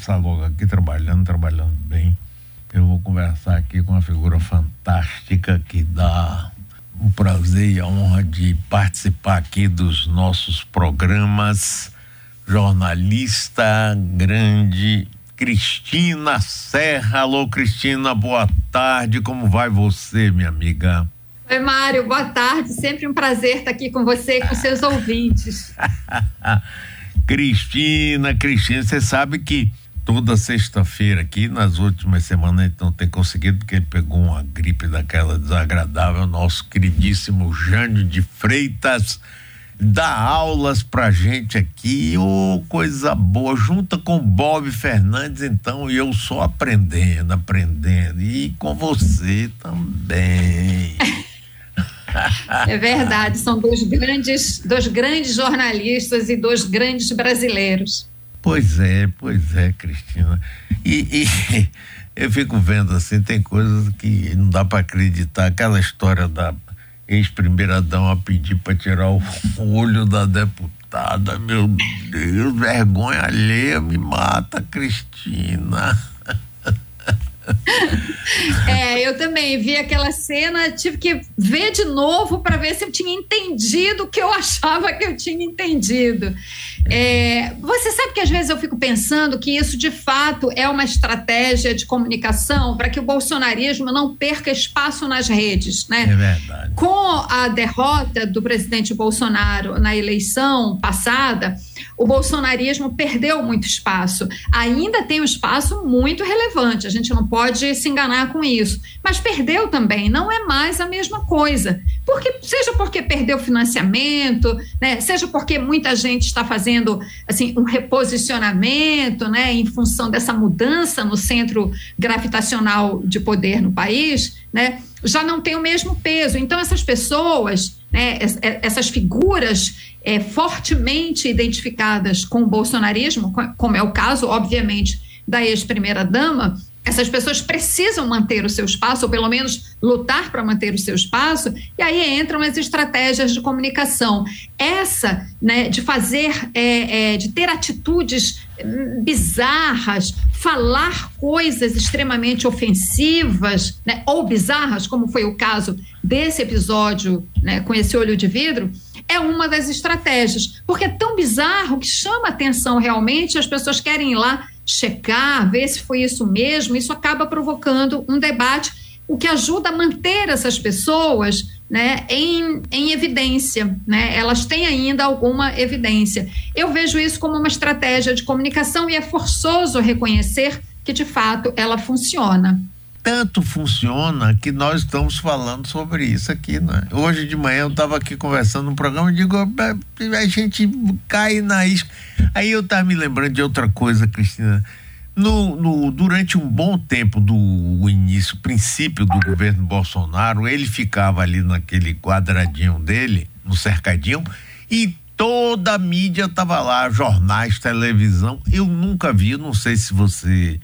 começar logo aqui trabalhando, trabalhando bem. Eu vou conversar aqui com uma figura fantástica que dá o prazer e a honra de participar aqui dos nossos programas. Jornalista grande Cristina Serra. Alô, Cristina, boa tarde. Como vai você, minha amiga? Oi, Mário, boa tarde. Sempre um prazer estar aqui com você e com seus ouvintes. Cristina, Cristina, você sabe que toda sexta-feira aqui, nas últimas semanas, a gente não tem conseguido, porque ele pegou uma gripe daquela desagradável, nosso queridíssimo Jânio de Freitas dá aulas pra gente aqui, ô oh, coisa boa, junta com Bob Fernandes, então, e eu só aprendendo, aprendendo, e com você também. É verdade, são dois grandes, dois grandes jornalistas e dois grandes brasileiros. Pois é, pois é, Cristina. E, e eu fico vendo assim, tem coisas que não dá para acreditar. Aquela história da ex-primeira dama pedir para tirar o olho da deputada, meu Deus, vergonha alheia me mata, Cristina. É, eu também vi aquela cena, tive que ver de novo para ver se eu tinha entendido o que eu achava que eu tinha entendido. É, você sabe que às vezes eu fico pensando que isso de fato é uma estratégia de comunicação para que o bolsonarismo não perca espaço nas redes, né? É verdade. Com a derrota do presidente Bolsonaro na eleição passada, o bolsonarismo perdeu muito espaço. Ainda tem um espaço muito relevante, a gente não pode se enganar com isso, mas perdeu também, não é mais a mesma coisa. Porque seja porque perdeu financiamento, né, seja porque muita gente está fazendo assim um reposicionamento, né, em função dessa mudança no centro gravitacional de poder no país, né, já não tem o mesmo peso. Então essas pessoas, né, essas figuras é, fortemente identificadas com o bolsonarismo, como é o caso, obviamente, da ex-primeira-dama, essas pessoas precisam manter o seu espaço, ou pelo menos lutar para manter o seu espaço, e aí entram as estratégias de comunicação. Essa, né, de fazer, é, é, de ter atitudes hum, bizarras, falar coisas extremamente ofensivas, né, ou bizarras, como foi o caso desse episódio né, com esse olho de vidro, é uma das estratégias, porque é tão bizarro que chama atenção realmente, as pessoas querem ir lá checar, ver se foi isso mesmo, isso acaba provocando um debate, o que ajuda a manter essas pessoas né, em, em evidência, né? elas têm ainda alguma evidência. Eu vejo isso como uma estratégia de comunicação e é forçoso reconhecer que, de fato, ela funciona tanto funciona que nós estamos falando sobre isso aqui, né? Hoje de manhã eu estava aqui conversando no programa e digo, a gente cai na isca. Aí eu estava me lembrando de outra coisa, Cristina. No, no, durante um bom tempo do início, princípio do governo Bolsonaro, ele ficava ali naquele quadradinho dele, no cercadinho, e toda a mídia estava lá, jornais, televisão. Eu nunca vi, não sei se você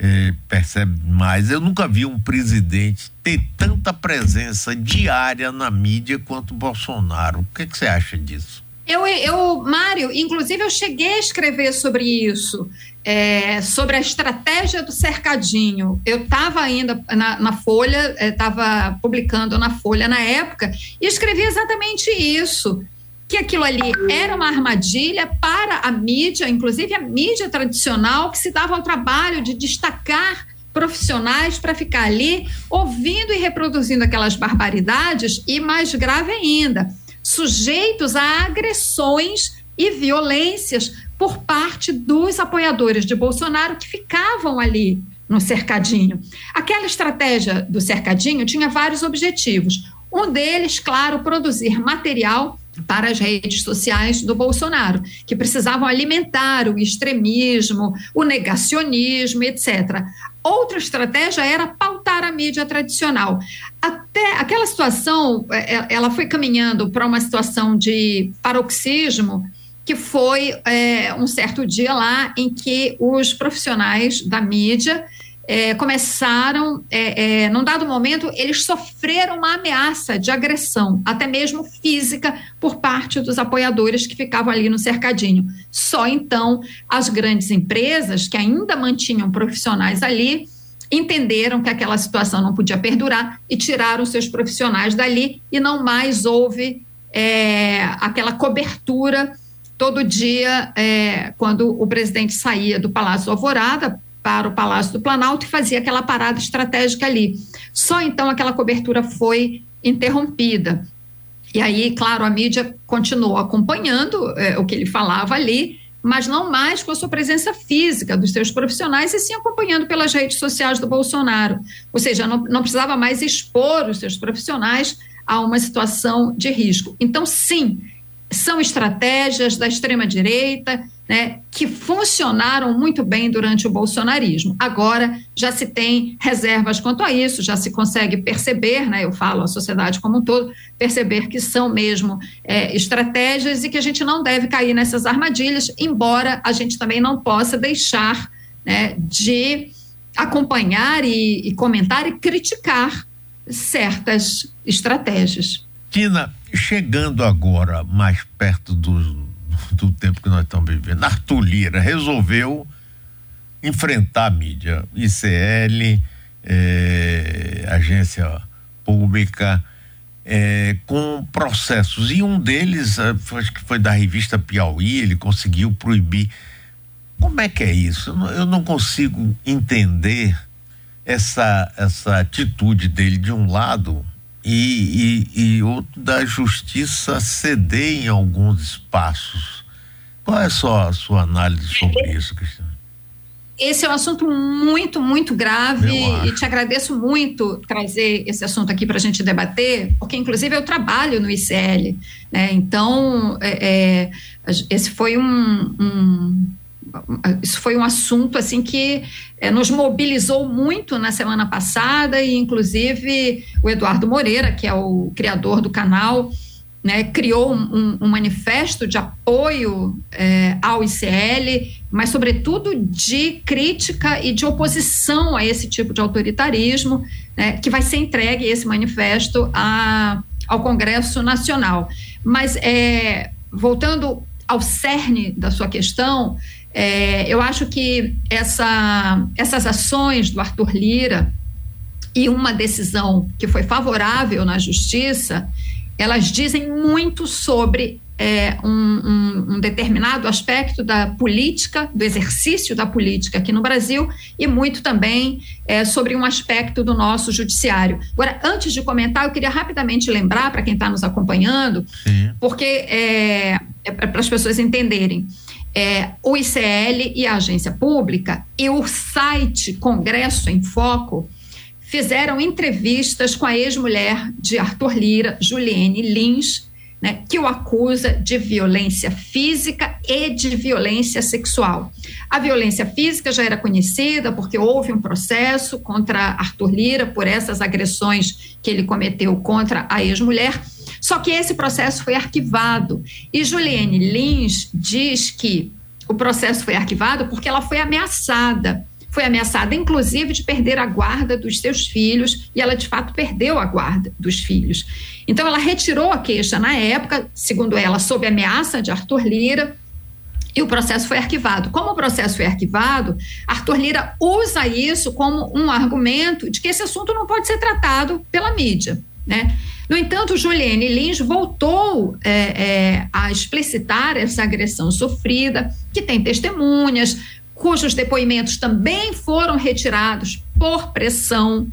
é, percebe mais. Eu nunca vi um presidente ter tanta presença diária na mídia quanto Bolsonaro. O que, que você acha disso? Eu, eu, Mário, inclusive eu cheguei a escrever sobre isso, é, sobre a estratégia do cercadinho. Eu estava ainda na, na Folha, estava é, publicando na Folha na época, e escrevi exatamente isso que aquilo ali era uma armadilha para a mídia, inclusive a mídia tradicional, que se dava ao trabalho de destacar profissionais para ficar ali ouvindo e reproduzindo aquelas barbaridades e mais grave ainda, sujeitos a agressões e violências por parte dos apoiadores de Bolsonaro que ficavam ali no cercadinho. Aquela estratégia do cercadinho tinha vários objetivos. Um deles, claro, produzir material para as redes sociais do Bolsonaro, que precisavam alimentar o extremismo, o negacionismo, etc. Outra estratégia era pautar a mídia tradicional. Até aquela situação, é, é, ela foi caminhando para uma situação de paroxismo, que foi é, um certo dia lá em que os profissionais da mídia é, começaram, é, é, num dado momento, eles sofreram uma ameaça de agressão, até mesmo física, por parte dos apoiadores que ficavam ali no cercadinho. Só então as grandes empresas, que ainda mantinham profissionais ali, entenderam que aquela situação não podia perdurar e tiraram seus profissionais dali e não mais houve é, aquela cobertura todo dia é, quando o presidente saía do Palácio Alvorada para o Palácio do Planalto e fazia aquela parada estratégica ali. Só então aquela cobertura foi interrompida. E aí, claro, a mídia continuou acompanhando é, o que ele falava ali, mas não mais com a sua presença física dos seus profissionais, e sim acompanhando pelas redes sociais do Bolsonaro. Ou seja, não, não precisava mais expor os seus profissionais a uma situação de risco. Então, sim, são estratégias da extrema-direita né, que funcionaram muito bem durante o bolsonarismo. Agora já se tem reservas quanto a isso, já se consegue perceber, né, eu falo a sociedade como um todo, perceber que são mesmo é, estratégias e que a gente não deve cair nessas armadilhas, embora a gente também não possa deixar né, de acompanhar e, e comentar e criticar certas estratégias. Tina, chegando agora mais perto do, do tempo que nós estamos vivendo, Arthur Lira resolveu enfrentar a mídia, ICL, eh, agência pública, eh, com processos. E um deles, eh, acho que foi da revista Piauí, ele conseguiu proibir. Como é que é isso? Eu não consigo entender essa, essa atitude dele de um lado e, e, e outro da justiça ceder em alguns espaços. Qual é a sua, a sua análise sobre isso, Cristina? Esse é um assunto muito, muito grave e te agradeço muito trazer esse assunto aqui para a gente debater, porque inclusive eu trabalho no ICL, né? Então, é, é, esse foi um, um isso foi um assunto assim que é, nos mobilizou muito na semana passada e inclusive o Eduardo Moreira, que é o criador do canal, né, criou um, um, manifesto de apoio é, ao ICL, mas sobretudo de crítica e de oposição a esse tipo de autoritarismo, né, que vai ser entregue esse manifesto a, ao Congresso Nacional. Mas é, voltando ao cerne da sua questão, é, eu acho que essa, essas ações do Arthur Lira e uma decisão que foi favorável na justiça, elas dizem muito sobre é, um, um, um, determinado aspecto da política, do exercício da política aqui no Brasil e muito também é, sobre um aspecto do nosso judiciário. Agora, antes de comentar, eu queria rapidamente lembrar para quem está nos acompanhando, Sim. porque é, é para as pessoas entenderem é, o ICL e a agência pública e o site Congresso em Foco fizeram entrevistas com a ex-mulher de Arthur Lira, Juliane Lins, né, que o acusa de violência física e de violência sexual. A violência física já era conhecida porque houve um processo contra Arthur Lira por essas agressões que ele cometeu contra a ex-mulher só que esse processo foi arquivado. E Juliane Lins diz que o processo foi arquivado porque ela foi ameaçada. Foi ameaçada, inclusive, de perder a guarda dos seus filhos, e ela de fato perdeu a guarda dos filhos. Então, ela retirou a queixa na época, segundo ela, sob ameaça de Arthur Lira, e o processo foi arquivado. Como o processo foi arquivado, Arthur Lira usa isso como um argumento de que esse assunto não pode ser tratado pela mídia. Né? No entanto, Juliane Lins voltou é, é, a explicitar essa agressão sofrida, que tem testemunhas, cujos depoimentos também foram retirados por pressão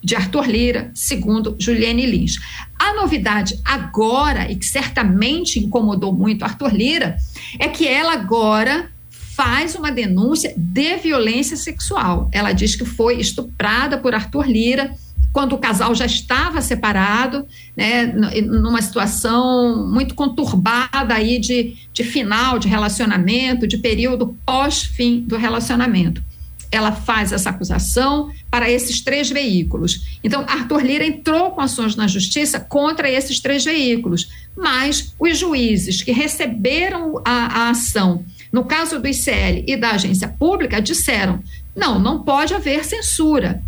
de Arthur Lira, segundo Juliane Lins. A novidade agora, e que certamente incomodou muito Arthur Lira, é que ela agora faz uma denúncia de violência sexual. Ela diz que foi estuprada por Arthur Lira quando o casal já estava separado, né, numa situação muito conturbada aí de, de final de relacionamento, de período pós-fim do relacionamento. Ela faz essa acusação para esses três veículos. Então, Arthur Lira entrou com ações na justiça contra esses três veículos, mas os juízes que receberam a, a ação, no caso do ICL e da agência pública, disseram: Não, não pode haver censura.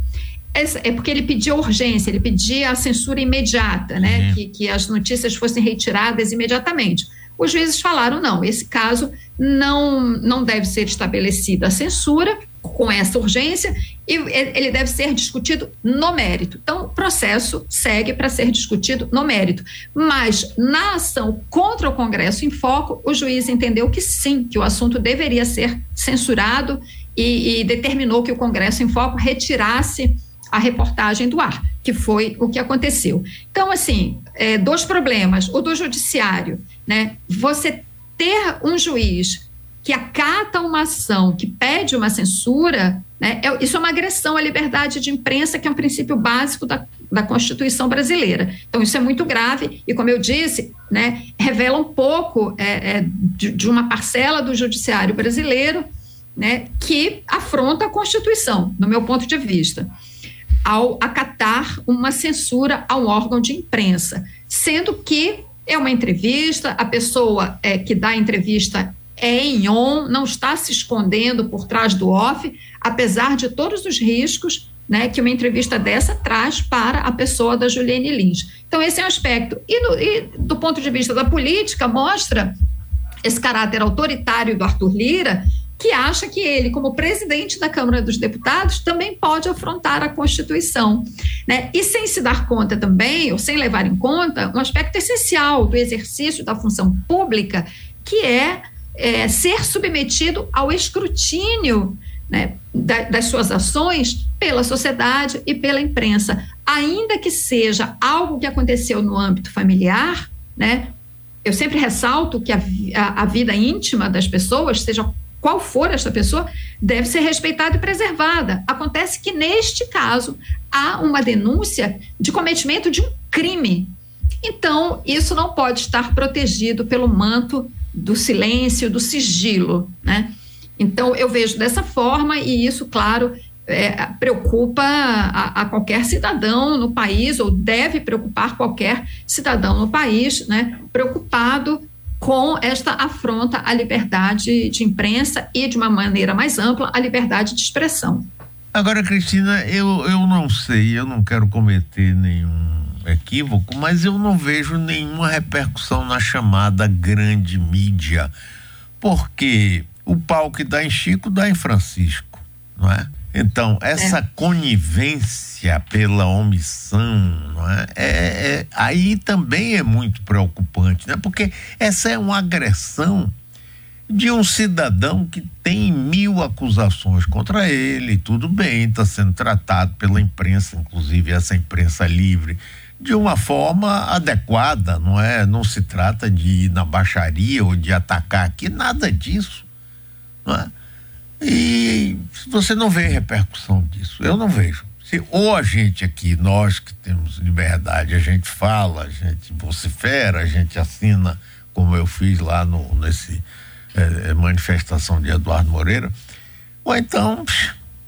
É, porque ele pedia urgência, ele pedia a censura imediata, né? Que, que as notícias fossem retiradas imediatamente. Os juízes falaram: não, esse caso não, não deve ser estabelecida a censura com essa urgência e ele deve ser discutido no mérito. Então, o processo segue para ser discutido no mérito. Mas na ação contra o Congresso em Foco, o juiz entendeu que sim, que o assunto deveria ser censurado e, e determinou que o Congresso em Foco retirasse a reportagem do ar, que foi o que aconteceu. Então, assim, é, dois problemas. O do judiciário, né? Você ter um juiz que acata uma ação, que pede uma censura, né, é, isso é uma agressão à liberdade de imprensa, que é um princípio básico da, da Constituição brasileira. Então, isso é muito grave e, como eu disse, né, revela um pouco é, é, de, de, uma parcela do judiciário brasileiro né, que afronta a Constituição, no meu ponto de vista, ao acatar uma censura a um órgão de imprensa, sendo que é uma entrevista, a pessoa é, que dá a entrevista é em on, não está se escondendo por trás do off, apesar de todos os riscos né, que uma entrevista dessa traz para a pessoa da Juliane Lins. Então, esse é um aspecto. E, no, e do ponto de vista da política, mostra esse caráter autoritário do Arthur Lira, que acha que ele, como presidente da Câmara dos Deputados, também pode afrontar a Constituição. Né? E sem se dar conta também, ou sem levar em conta, um aspecto essencial do exercício da função pública, que é, é ser submetido ao escrutínio né, das suas ações pela sociedade e pela imprensa. Ainda que seja algo que aconteceu no âmbito familiar, né, eu sempre ressalto que a, a, a vida íntima das pessoas, seja qual for esta pessoa, deve ser respeitada e preservada. Acontece que, neste caso, há uma denúncia de cometimento de um crime. Então, isso não pode estar protegido pelo manto do silêncio, do sigilo, né? Então, eu vejo dessa forma, e isso, claro, é, preocupa a, a, qualquer cidadão no país, ou deve preocupar qualquer cidadão no país, né? Preocupado com esta afronta à liberdade de imprensa e, de uma maneira mais ampla, à liberdade de expressão. Agora, Cristina, eu, eu não sei, eu não quero cometer nenhum equívoco, mas eu não vejo nenhuma repercussão na chamada grande mídia, porque o pau que dá em Chico dá em Francisco, não é? Então, essa é. conivência pela omissão, é? É, é? aí também é muito preocupante, né? porque essa é uma agressão de um cidadão que tem mil acusações contra ele, tudo bem, está sendo tratado pela imprensa, inclusive essa imprensa livre, de uma forma adequada, não é? Não se trata de ir na baixaria ou de atacar aqui, nada disso, não é? E você não vê repercussão disso. Eu não vejo. Se, ou a gente aqui, nós que temos liberdade, a gente fala, a gente vocifera, a gente assina, como eu fiz lá no, nesse é, manifestação de Eduardo Moreira, ou então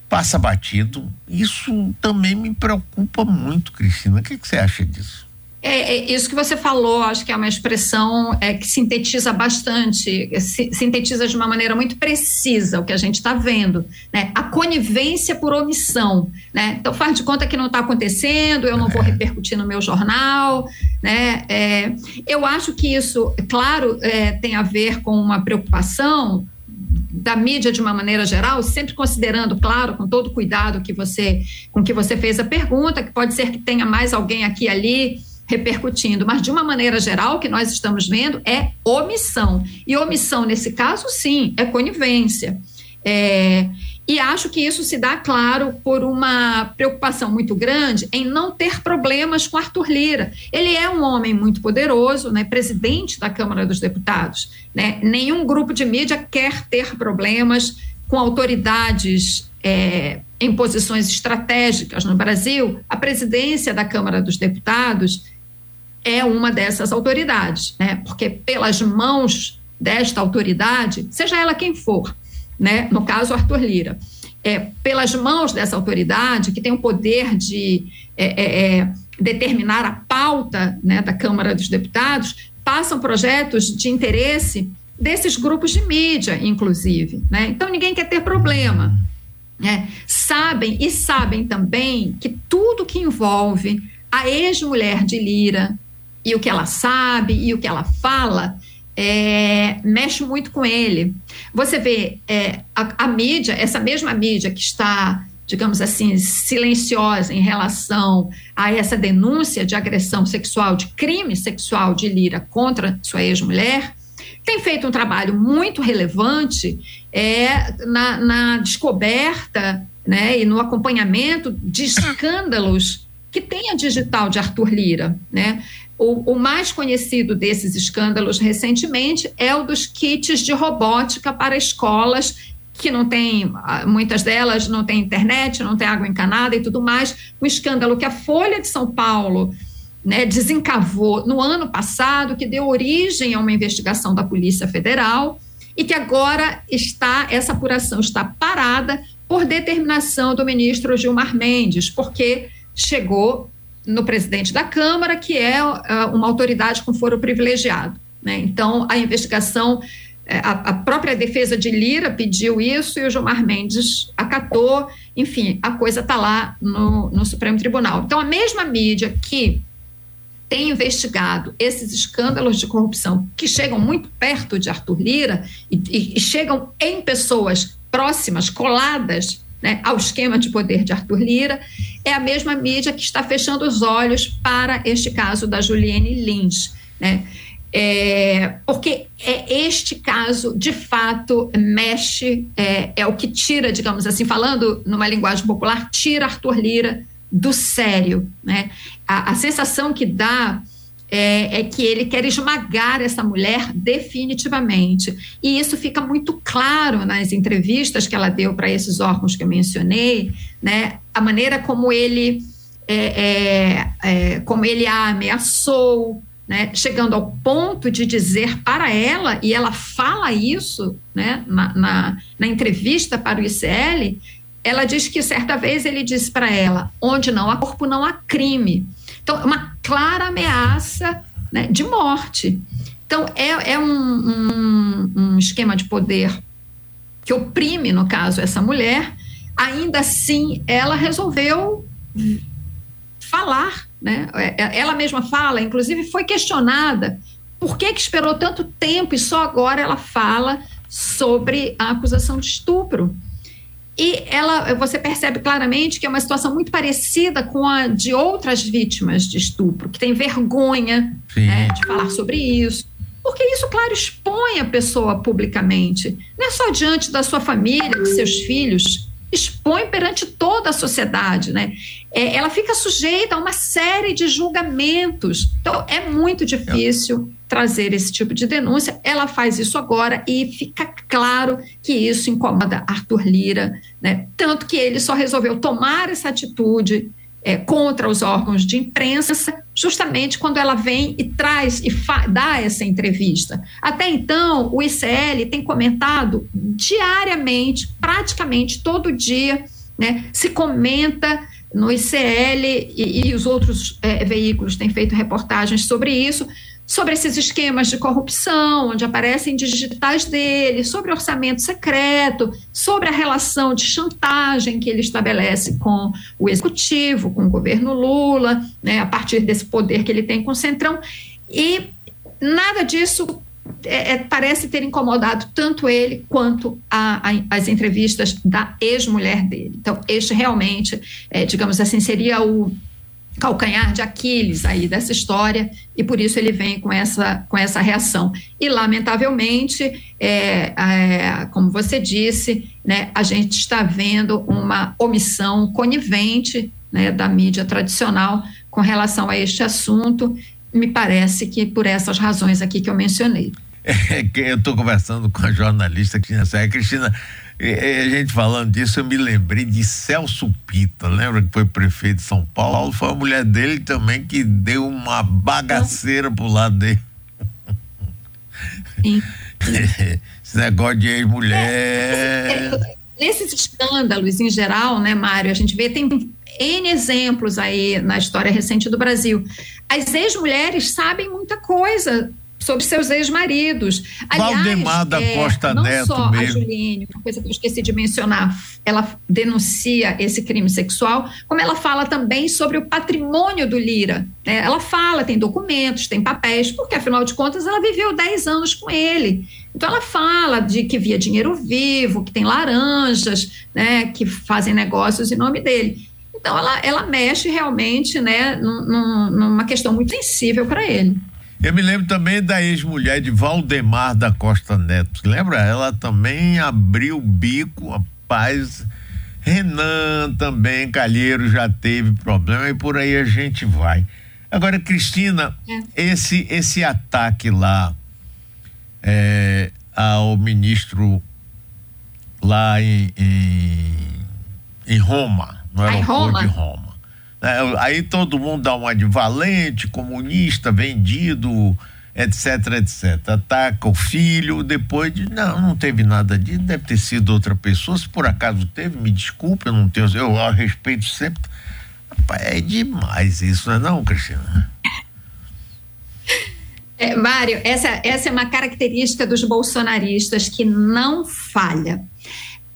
passa batido. Isso também me preocupa muito, Cristina. O que, que você acha disso? É, é, isso que você falou, acho que é uma expressão é, que sintetiza bastante, se, sintetiza de uma maneira muito precisa o que a gente está vendo, né? A conivência por omissão, né? Então faz de conta que não está acontecendo, eu não vou é. repercutir no meu jornal, né? É, eu acho que isso, claro, é, tem a ver com uma preocupação da mídia de uma maneira geral, sempre considerando, claro, com todo cuidado que você, com que você fez a pergunta, que pode ser que tenha mais alguém aqui ali repercutindo, mas de uma maneira geral, o que nós estamos vendo é omissão. E omissão, nesse caso, sim, é conivência. É, e acho que isso se dá, claro, por uma preocupação muito grande em não ter problemas com Arthur Lira. Ele é um homem muito poderoso, né, presidente da Câmara dos Deputados. Né? Nenhum grupo de mídia quer ter problemas com autoridades é, em posições estratégicas no Brasil. A presidência da Câmara dos Deputados é uma dessas autoridades, né? Porque pelas mãos desta autoridade, seja ela quem for, né? No caso Arthur Lira, é, pelas mãos dessa autoridade que tem o poder de é, é, é, determinar a pauta né, da Câmara dos Deputados, passam projetos de interesse desses grupos de mídia, inclusive, né? Então ninguém quer ter problema. né, sabem e sabem também que tudo que envolve a ex-mulher de Lira e o que ela sabe e o que ela fala é, mexe muito com ele. Você vê é, a, a mídia, essa mesma mídia que está digamos assim, silenciosa em relação a essa denúncia de agressão sexual, de crime sexual de Lira contra sua ex-mulher, tem feito um trabalho muito relevante é, na, na descoberta né, e no acompanhamento de escândalos que tem a digital de Arthur Lira. Né? O, o, mais conhecido desses escândalos recentemente é o dos kits de robótica para escolas que não tem, ah, muitas delas não tem internet, não tem água encanada e tudo mais. Um escândalo que a Folha de São Paulo né, desencavou no ano passado, que deu origem a uma investigação da Polícia Federal e que agora está, essa apuração está parada por determinação do ministro Gilmar Mendes, porque chegou no presidente da Câmara, que é uh, uma autoridade com foro privilegiado. Né? Então, a investigação é, a, a, própria defesa de Lira pediu isso e o Gilmar Mendes acatou. Enfim, a coisa está lá no, no Supremo Tribunal. Então, a mesma mídia que tem investigado esses escândalos de corrupção que chegam muito perto de Arthur Lira e, e, e chegam em pessoas próximas, coladas né, ao esquema de poder de Arthur Lira, é a mesma mídia que está fechando os olhos para este caso da Juliane Lins. Né? É, porque é este caso, de fato, mexe, é, é, o que tira, digamos assim, falando numa linguagem popular, tira Arthur Lira do sério. Né? A, a sensação que dá é, é, que ele quer esmagar essa mulher definitivamente. E isso fica muito claro nas entrevistas que ela deu para esses órgãos que eu mencionei, né? a maneira como ele, é, é, é como ele a ameaçou, né, chegando ao ponto de dizer para ela, e ela fala isso né, na, na, na entrevista para o ICL, ela diz que certa vez ele disse para ela: onde não há corpo, não há crime. Então, uma clara ameaça né, de morte. Então, é, é um, um, um esquema de poder que oprime, no caso, essa mulher. Ainda assim, ela resolveu falar né? É, é, ela mesma fala, inclusive foi questionada por que, que esperou tanto tempo e só agora ela fala sobre a acusação de estupro. E ela, você percebe claramente que é uma situação muito parecida com a de outras vítimas de estupro, que tem vergonha né, de falar sobre isso. Porque isso, claro, expõe a pessoa publicamente. Não é só diante da sua família, de seus filhos, expõe perante toda a sociedade, né? É, ela fica sujeita a uma série de julgamentos. Então, é muito difícil é. trazer esse tipo de denúncia. Ela faz isso agora e fica claro que isso incomoda Arthur Lira, né? Tanto que ele só resolveu tomar essa atitude é, contra os órgãos de imprensa, justamente quando ela vem e traz e dá essa entrevista. Até então, o ICL tem comentado diariamente, praticamente todo dia, né, se comenta no ICL e, e os outros é, veículos têm feito reportagens sobre isso, sobre esses esquemas de corrupção, onde aparecem digitais dele, sobre orçamento secreto, sobre a relação de chantagem que ele estabelece com o executivo, com o governo Lula, né, a partir desse poder que ele tem com o Centrão. E nada disso é, é, parece ter incomodado tanto ele quanto a, a, as entrevistas da ex-mulher dele. Então, este realmente, é, digamos assim, seria o calcanhar de Aquiles aí dessa história e por isso ele vem com essa, com essa reação. E, lamentavelmente, é, é, como você disse, né, a gente está vendo uma omissão conivente né, da mídia tradicional com relação a este assunto. Me parece que por essas razões aqui que eu mencionei. É, eu estou conversando com a jornalista Cristina. Cristina, e, a gente falando disso, eu me lembrei de Celso Pita, lembra que foi prefeito de São Paulo? Foi a mulher dele também que deu uma bagaceira pro lado dele. Sim. Esse negócio de ex-mulher. É, é, nesses escândalos em geral, né, Mário, a gente vê, tem N exemplos aí na história recente do Brasil. As ex-mulheres sabem muita coisa sobre seus ex-maridos. Valdemar da é, Costa não Neto só mesmo. a Juline, uma coisa que eu esqueci de mencionar, ela denuncia esse crime sexual, como ela fala também sobre o patrimônio do Lira. Né? Ela fala, tem documentos, tem papéis, porque afinal de contas ela viveu 10 anos com ele. Então ela fala de que via dinheiro vivo, que tem laranjas, né, que fazem negócios em nome dele. Então ela, ela mexe realmente né, num, numa questão muito sensível para ele. Eu me lembro também da ex-mulher de Valdemar da Costa Neto. Lembra? Ela também abriu o bico, rapaz. Renan também, Calheiro já teve problema e por aí a gente vai. Agora, Cristina, é. esse, esse ataque lá é, ao ministro lá em, em, em Roma, no aeroporto Roma. de Roma. É, aí todo mundo dá uma de valente, comunista, vendido, etc, etc. Ataca o filho, depois de. Não, não teve nada disso, deve ter sido outra pessoa. Se por acaso teve, me desculpe, eu não tenho. Eu, eu respeito sempre. Rapaz, é demais isso, não é não, Cristina? É, Mário, essa, essa é uma característica dos bolsonaristas que não falha.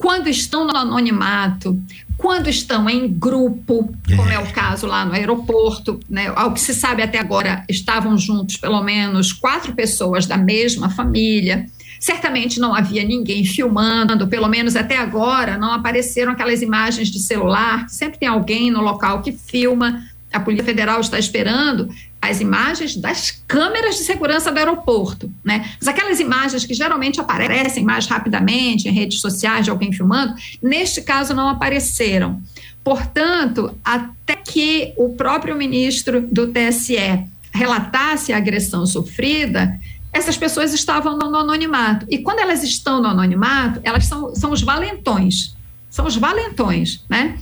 Quando estão no anonimato, quando estão em grupo, como é o caso lá no aeroporto, né, ao que se sabe até agora, estavam juntos pelo menos quatro pessoas da mesma família. Certamente não havia ninguém filmando, pelo menos até agora não apareceram aquelas imagens de celular. Sempre tem alguém no local que filma. A Polícia Federal está esperando as imagens das câmeras de segurança do aeroporto, né? Mas aquelas imagens que geralmente aparecem mais rapidamente em redes sociais de alguém filmando, neste caso não apareceram. Portanto, até que o próprio ministro do TSE relatasse a agressão sofrida, essas pessoas estavam no anonimato. E quando elas estão no anonimato, elas são, são os valentões. São os valentões, né?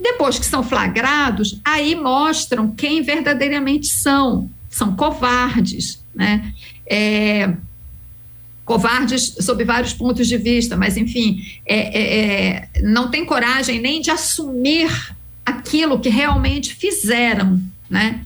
Depois que são flagrados, aí mostram quem verdadeiramente são. São covardes, né? É, covardes sob vários pontos de vista, mas enfim, é, é, é, não tem coragem nem de assumir aquilo que realmente fizeram, né?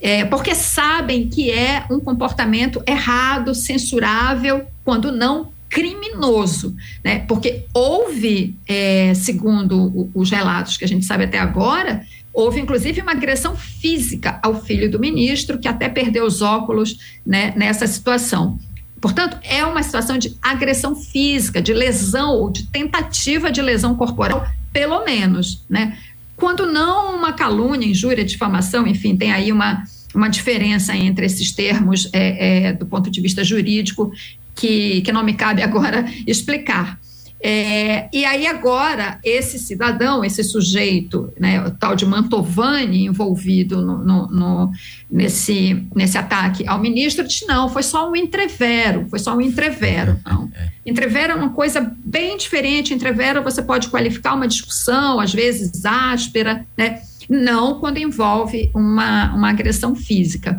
É, porque sabem que é um comportamento errado, censurável, quando não criminoso, né? Porque houve, é, segundo os relatos que a gente sabe até agora, houve inclusive uma agressão física ao filho do ministro, que até perdeu os óculos né, nessa situação. Portanto, é uma situação de agressão física, de lesão ou de tentativa de lesão corporal, pelo menos, né? Quando não uma calúnia, injúria, difamação, enfim, tem aí uma, uma diferença entre esses termos é, é, do ponto de vista jurídico que, que não me cabe agora explicar. É, e aí agora esse cidadão, esse sujeito, né, o tal de Mantovani envolvido no, no, no, nesse, nesse ataque ao ministro, disse não, foi só um entrevero, foi só um entrevero. Não. Entrevero é uma coisa bem diferente, entrevero você pode qualificar uma discussão, às vezes áspera, né? não quando envolve uma, uma agressão física.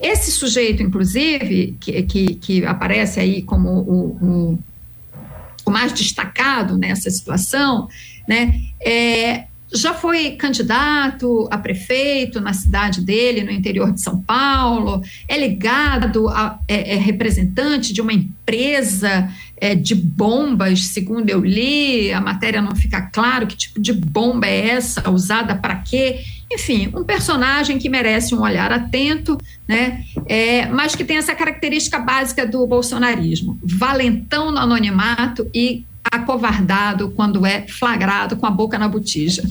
Esse sujeito, inclusive, que, que, que aparece aí como o, o, o, mais destacado nessa situação, né, é, já foi candidato a prefeito na cidade dele, no interior de São Paulo, é ligado, a, é, é representante de uma empresa é, de bombas, segundo eu li, a matéria não fica claro que tipo de bomba é essa, usada para quê. Enfim, um personagem que merece um olhar atento, né? É, mas que tem essa característica básica do bolsonarismo: valentão no anonimato e acovardado quando é flagrado com a boca na botija.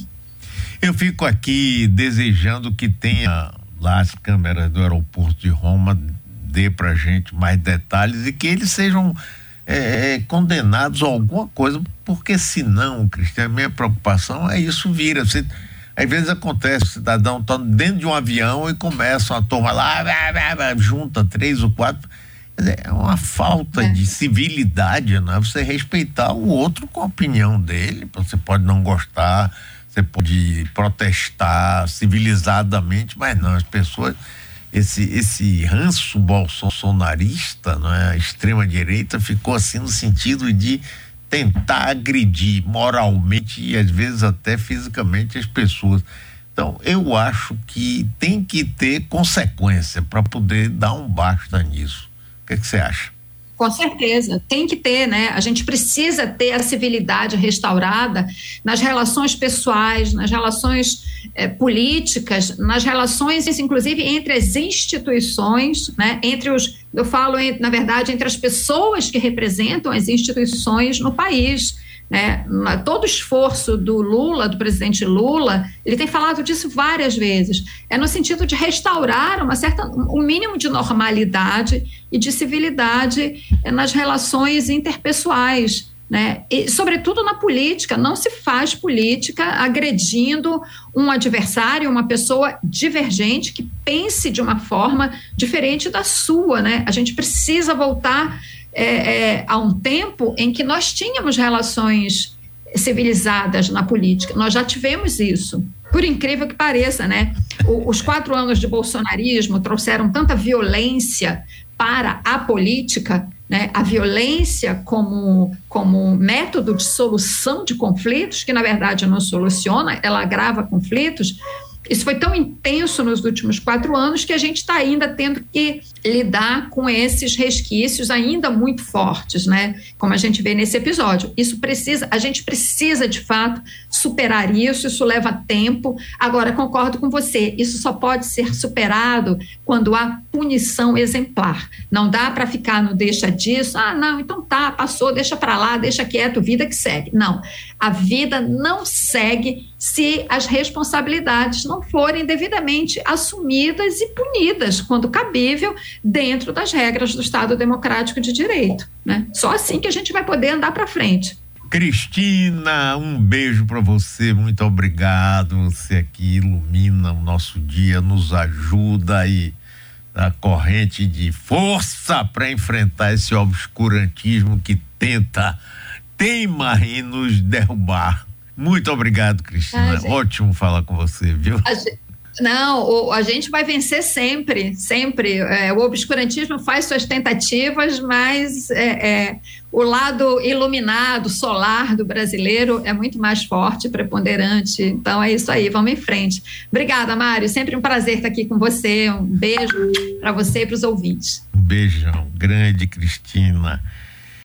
Eu fico aqui desejando que tenha lá as câmeras do aeroporto de Roma dê para gente mais detalhes e que eles sejam é, é, condenados a alguma coisa, porque senão, Cristiano, minha preocupação é isso vira. Você, às vezes acontece, o cidadão está dentro de um avião e começam a tomar lá, junta três ou quatro. É uma falta é. de civilidade, né? Você respeitar o outro com a opinião dele. Você pode não gostar, você pode protestar civilizadamente, mas não, as pessoas. Esse, esse ranço bolsonarista, não é? a extrema direita, ficou assim no sentido de tentar agredir moralmente e às vezes até fisicamente as pessoas. Então, eu acho que tem que ter consequência para poder dar um basta nisso. que, que você acha? Com certeza, tem que ter, né? A gente precisa ter a civilidade restaurada nas relações pessoais, nas relações eh, políticas, nas relações, inclusive, entre as instituições, né? Entre os, eu falo, na verdade, entre as pessoas que representam as instituições no país. Né? Todo o esforço do Lula, do presidente Lula, ele tem falado disso várias vezes. É no sentido de restaurar uma certa, um mínimo de normalidade e de civilidade eh, nas relações interpessoais. Né? E, sobretudo na política, não se faz política agredindo um adversário, uma pessoa divergente que pense de uma forma diferente da sua. Né? A gente precisa voltar é, é, há um tempo em que nós tínhamos relações civilizadas na política. Nós já tivemos isso. Por incrível que pareça, né? O, os quatro anos de bolsonarismo trouxeram tanta violência para a política, né? A violência como, como método de solução de conflitos, que na verdade não soluciona, ela agrava conflitos isso foi tão intenso nos últimos quatro anos que a gente está ainda tendo que lidar com esses resquícios ainda muito fortes, né? Como a gente vê nesse episódio. Isso precisa, a gente precisa de fato superar isso, isso leva tempo. Agora, concordo com você, isso só pode ser superado quando há punição exemplar. Não dá para ficar no deixa disso, ah, não, então tá, passou, deixa para lá, deixa quieto, vida que segue. Não. A vida não segue se as responsabilidades não forem devidamente assumidas e punidas, quando cabível, dentro das regras do Estado Democrático de Direito. Né? Só assim que a gente vai poder andar para frente. Cristina, um beijo para você, muito obrigado. Você aqui ilumina o nosso dia, nos ajuda e a corrente de força para enfrentar esse obscurantismo que tenta, teima em nos derrubar. Muito obrigado, Cristina. Gente... Ótimo falar com você, viu? Não, a gente vai vencer sempre, sempre. É, o obscurantismo faz suas tentativas, mas é, é, o lado iluminado, solar do brasileiro é muito mais forte, preponderante. Então é isso aí, vamos em frente. Obrigada, Mário. Sempre um prazer estar aqui com você. Um beijo para você e para os ouvintes. Um beijão grande, Cristina.